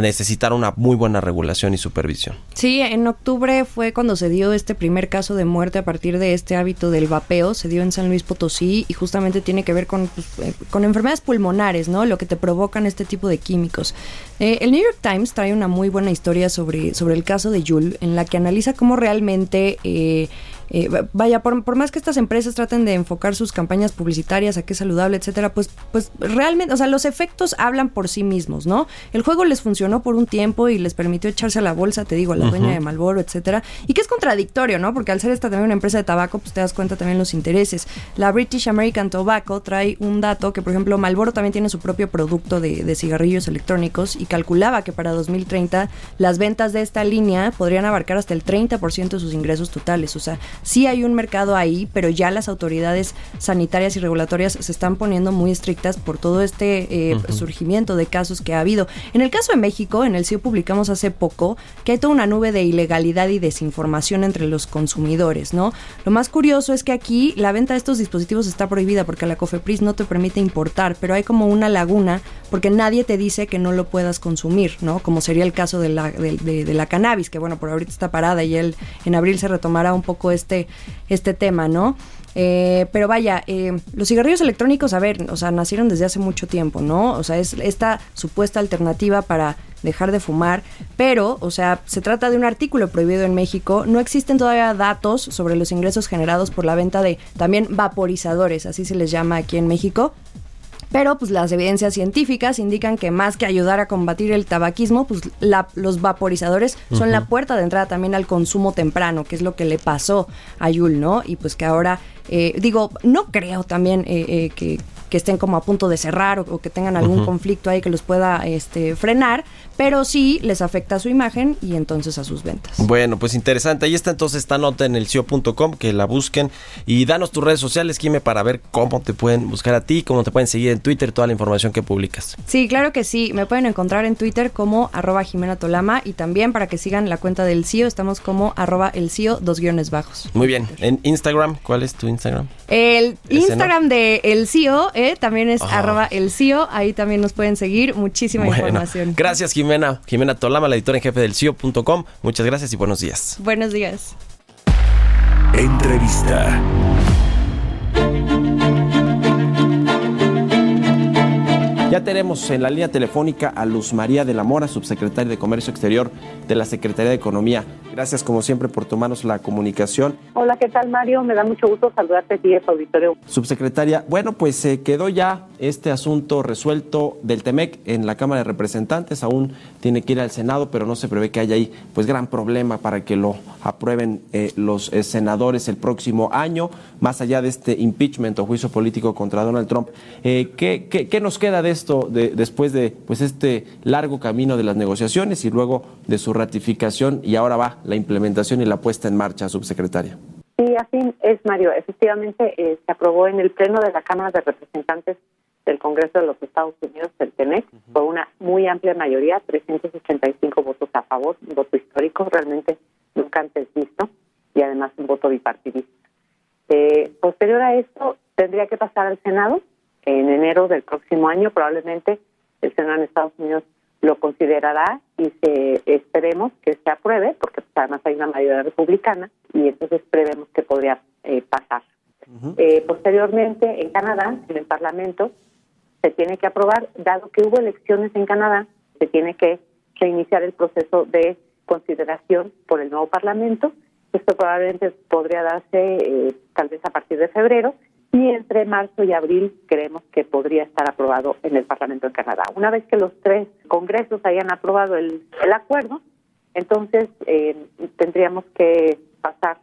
necesitar una muy buena regulación y supervisión. Sí, en octubre fue cuando se dio este primer caso de muerte a partir de este hábito del vapeo, se dio en San Luis Potosí y justamente tiene que ver con, pues, eh, con enfermedades pulmonares, ¿no? Lo que te provocan este tipo de químicos. Eh, el New York Times trae una muy buena historia sobre, sobre el caso de Juul, en la que analiza cómo realmente... Eh, eh, vaya, por, por, más que estas empresas traten de enfocar sus campañas publicitarias a qué es saludable, etcétera, pues, pues realmente, o sea, los efectos hablan por sí mismos, ¿no? El juego les funcionó por un tiempo y les permitió echarse a la bolsa, te digo, a la uh -huh. dueña de Malboro, etcétera, y que es contradictorio, ¿no? Porque al ser esta también una empresa de tabaco, pues te das cuenta también los intereses. La British American Tobacco trae un dato que, por ejemplo, Malboro también tiene su propio producto de, de cigarrillos electrónicos y calculaba que para 2030 las ventas de esta línea podrían abarcar hasta el 30% de sus ingresos totales, o sea, sí hay un mercado ahí, pero ya las autoridades sanitarias y regulatorias se están poniendo muy estrictas por todo este eh, uh -huh. surgimiento de casos que ha habido. En el caso de México, en el CIO publicamos hace poco que hay toda una nube de ilegalidad y desinformación entre los consumidores, ¿no? Lo más curioso es que aquí la venta de estos dispositivos está prohibida porque la COFEPRIS no te permite importar, pero hay como una laguna porque nadie te dice que no lo puedas consumir, ¿no? Como sería el caso de la, de, de, de la cannabis, que bueno, por ahorita está parada y él en abril se retomará un poco este este tema, ¿no? Eh, pero vaya, eh, los cigarrillos electrónicos, a ver, o sea, nacieron desde hace mucho tiempo, ¿no? O sea, es esta supuesta alternativa para dejar de fumar, pero, o sea, se trata de un artículo prohibido en México, no existen todavía datos sobre los ingresos generados por la venta de también vaporizadores, así se les llama aquí en México, pero pues las evidencias científicas indican que más que ayudar a combatir el tabaquismo, pues la, los vaporizadores uh -huh. son la puerta de entrada también al consumo temprano, que es lo que le pasó a Yul, ¿no? Y pues que ahora, eh, digo, no creo también eh, eh, que que estén como a punto de cerrar o, o que tengan algún uh -huh. conflicto ahí que los pueda este, frenar, pero sí les afecta a su imagen y entonces a sus ventas. Bueno, pues interesante. Ahí está entonces esta nota en el CIO.com, que la busquen y danos tus redes sociales, Kime, para ver cómo te pueden buscar a ti, cómo te pueden seguir en Twitter, toda la información que publicas. Sí, claro que sí. Me pueden encontrar en Twitter como arroba Jimena Tolama y también para que sigan la cuenta del CIO, estamos como arroba el CIO, dos guiones bajos. Muy bien. En Instagram, ¿cuál es tu Instagram? El Instagram no? de El CIO eh, también es oh. arroba el CIO, ahí también nos pueden seguir, muchísima bueno, información. Gracias Jimena, Jimena Tolama, la editora en jefe del CIO.com, muchas gracias y buenos días. Buenos días. Entrevista. Ya tenemos en la línea telefónica a Luz María de la Mora, subsecretaria de Comercio Exterior de la Secretaría de Economía. Gracias, como siempre, por tomarnos la comunicación. Hola, ¿qué tal, Mario? Me da mucho gusto saludarte aquí en auditorio. Subsecretaria, bueno, pues se eh, quedó ya este asunto resuelto del TEMEC en la Cámara de Representantes. Aún tiene que ir al Senado, pero no se prevé que haya ahí pues gran problema para que lo aprueben eh, los eh, senadores el próximo año, más allá de este impeachment o juicio político contra Donald Trump. ¿qué, qué, qué nos queda de esto de, después de pues este largo camino de las negociaciones y luego de su ratificación y ahora va la implementación y la puesta en marcha, subsecretaria. Sí, así es, Mario. Efectivamente, eh, se aprobó en el Pleno de la Cámara de Representantes del Congreso de los Estados Unidos, el TEMEC, uh -huh. por una muy amplia mayoría, 385 votos a favor, un voto histórico, realmente nunca antes visto, y además un voto bipartidista. Eh, posterior a esto, tendría que pasar al Senado en enero del próximo año. Probablemente el Senado en Estados Unidos lo considerará y se, esperemos que se apruebe, porque pues, además hay una mayoría republicana y entonces prevemos que podría eh, pasar. Eh, posteriormente, en Canadá, en el Parlamento, se tiene que aprobar, dado que hubo elecciones en Canadá, se tiene que reiniciar el proceso de consideración por el nuevo Parlamento. Esto probablemente podría darse eh, tal vez a partir de febrero y entre marzo y abril creemos que podría estar aprobado en el Parlamento de Canadá. Una vez que los tres congresos hayan aprobado el, acuerdo, entonces eh, tendríamos que pasar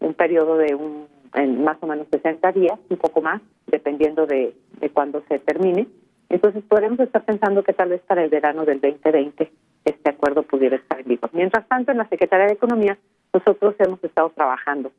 un periodo de un en más o menos 60 días, un poco más, dependiendo de, de cuándo se termine. Entonces podremos estar pensando que tal vez para el verano del 2020 este acuerdo pudiera estar en vigor. Mientras tanto, en la Secretaría de Economía nosotros hemos estado trabajando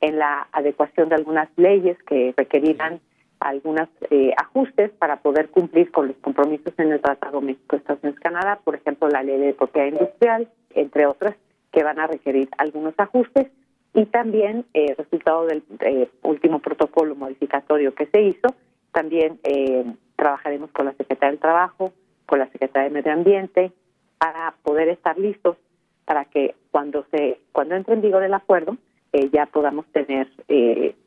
en la adecuación de algunas leyes que requerirán algunos eh, ajustes para poder cumplir con los compromisos en el Tratado México-Estados Unidos-Canadá, por ejemplo, la ley de propiedad industrial, entre otras, que van a requerir algunos ajustes y también eh, resultado del eh, último protocolo modificatorio que se hizo, también eh, trabajaremos con la Secretaría del Trabajo, con la Secretaría de Medio Ambiente, para poder estar listos para que cuando se cuando entre en vigor el acuerdo eh, ya podamos tener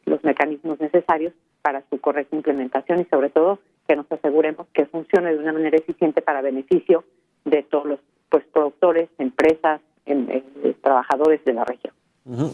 los mecanismos necesarios para su correcta implementación y sobre todo que nos aseguremos que funcione de una manera eficiente para beneficio de todos los pues productores, empresas, trabajadores de la región.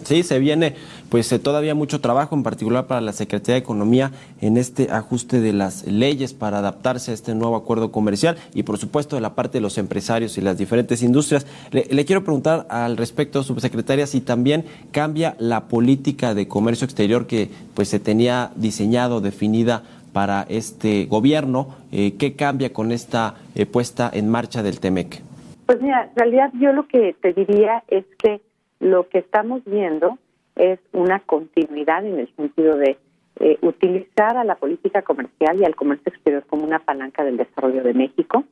Sí, se viene pues eh, todavía mucho trabajo, en particular para la Secretaría de Economía, en este ajuste de las leyes para adaptarse a este nuevo acuerdo comercial y por supuesto de la parte de los empresarios y las diferentes industrias. Le, quiero preguntar al respecto, subsecretaria, si también cambia la política de comercio exterior que pues se tenía diseñado, definida para este gobierno. Eh, ¿Qué cambia con esta eh, puesta en marcha del TEMEC? Pues mira, en realidad yo lo que te diría es que lo que estamos viendo es una continuidad en el sentido de eh, utilizar a la política comercial y al comercio exterior como una palanca del desarrollo de México.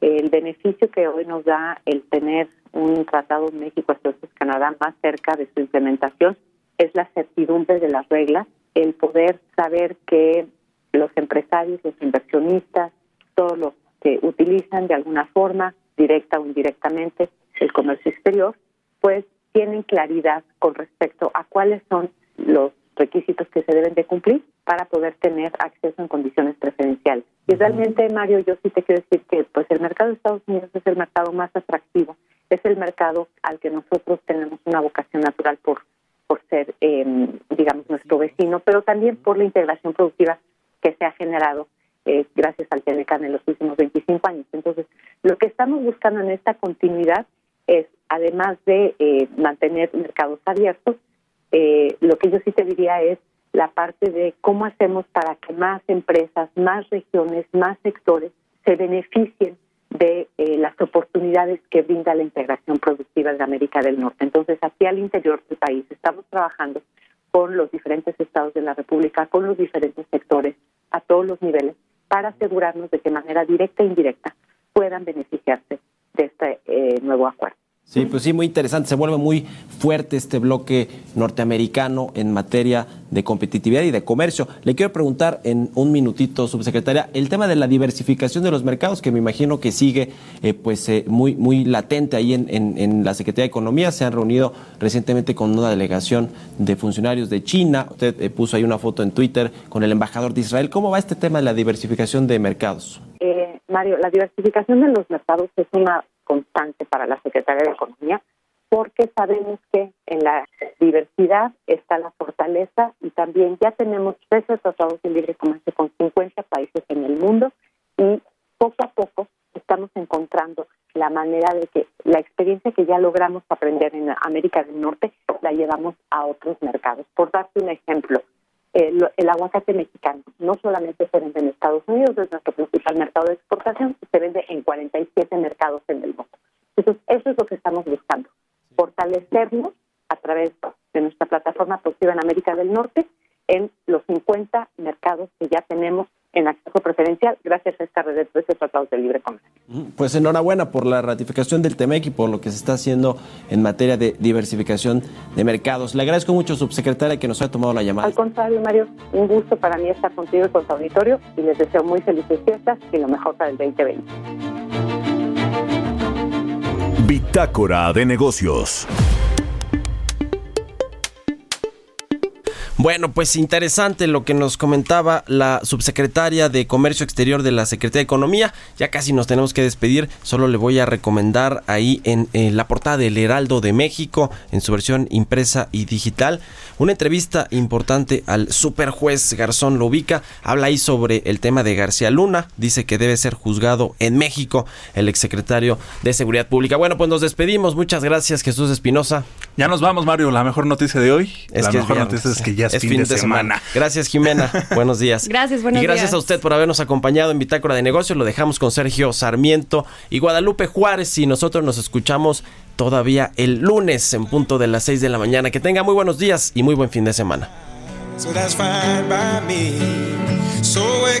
El beneficio que hoy nos da el tener un tratado México Estados Canadá más cerca de su implementación es la certidumbre de las reglas, el poder saber que los empresarios, los inversionistas, todos los que utilizan de alguna forma, directa o indirectamente, el comercio exterior, pues tienen claridad con respecto a cuáles son los requisitos que se deben de cumplir para poder tener acceso en condiciones preferenciales. Y realmente, Mario, yo sí te quiero decir que pues el mercado de Estados Unidos es el mercado más atractivo, es el mercado al que nosotros tenemos una vocación natural por, por ser, em, digamos, nuestro vecino, pero también por la integración productiva que se ha generado eh, gracias al Tenecan en los últimos 25 años. Entonces, lo que estamos buscando en esta continuidad es, además de eh, mantener mercados abiertos, eh, lo que yo sí te diría es la parte de cómo hacemos para que más empresas, más regiones, más sectores se beneficien de eh, las oportunidades que brinda la integración productiva de América del Norte. Entonces, aquí al interior del país estamos trabajando con los diferentes estados de la República, con los diferentes sectores, a todos los niveles, para asegurarnos de que de manera directa e indirecta puedan beneficiarse de este nuevo acuerdo. Sí, pues sí, muy interesante. Se vuelve muy fuerte este bloque norteamericano en materia de competitividad y de comercio. Le quiero preguntar en un minutito, subsecretaria, el tema de la diversificación de los mercados, que me imagino que sigue eh, pues eh, muy, muy latente ahí en, en, la Secretaría de Economía. Se han reunido recientemente con una delegación de funcionarios de China. Usted eh, puso ahí una foto en Twitter con el embajador de Israel. ¿Cómo va este tema de la diversificación de mercados? Mario, la diversificación de los mercados es una constante para la Secretaría de Economía, porque sabemos que en la diversidad está la fortaleza y también ya tenemos 13 tratados de libre comercio con 50 países en el mundo y poco a poco estamos encontrando la manera de que la experiencia que ya logramos aprender en América del Norte la llevamos a otros mercados. Por darte un ejemplo, el, aguacate mexicano no solamente se vende en Estados Unidos, es nuestro principal mercado de exportación, se vende en 47 mercados en el mundo. Entonces, eso es lo que estamos buscando, fortalecernos a través de nuestra plataforma productiva en América del Norte en los 50 mercados que ya tenemos en acceso preferencial gracias a esta red de tratados de libre comercio. Pues enhorabuena por la ratificación del TEMEC y por lo que se está haciendo en materia de diversificación de mercados. Le agradezco mucho, subsecretaria, que nos haya tomado la llamada. Al contrario, Mario, un gusto para mí estar contigo y con tu auditorio y les deseo muy felices fiestas y lo mejor para el 2020. Bitácora de negocios. Bueno, pues interesante lo que nos comentaba la subsecretaria de Comercio Exterior de la Secretaría de Economía. Ya casi nos tenemos que despedir. Solo le voy a recomendar ahí en, la portada del Heraldo de México, en su versión impresa y digital, una entrevista importante al superjuez Garzón lo ubica. Habla ahí sobre el tema de García Luna. Dice que debe ser juzgado en México el exsecretario de Seguridad Pública. Bueno, pues nos despedimos. Muchas gracias, Jesús Espinosa. Ya nos vamos, Mario. La mejor noticia de hoy. Es la mejor noticia es que ya es, fin, de, semana. Gracias, Jimena. buenos días. Gracias, buenos días. Y gracias a usted por habernos acompañado en Bitácora de Negocios. Lo dejamos con Sergio Sarmiento y Guadalupe Juárez y nosotros nos escuchamos todavía el lunes en punto de las 6 de la mañana. Que tenga muy buenos días y muy buen fin de semana. fue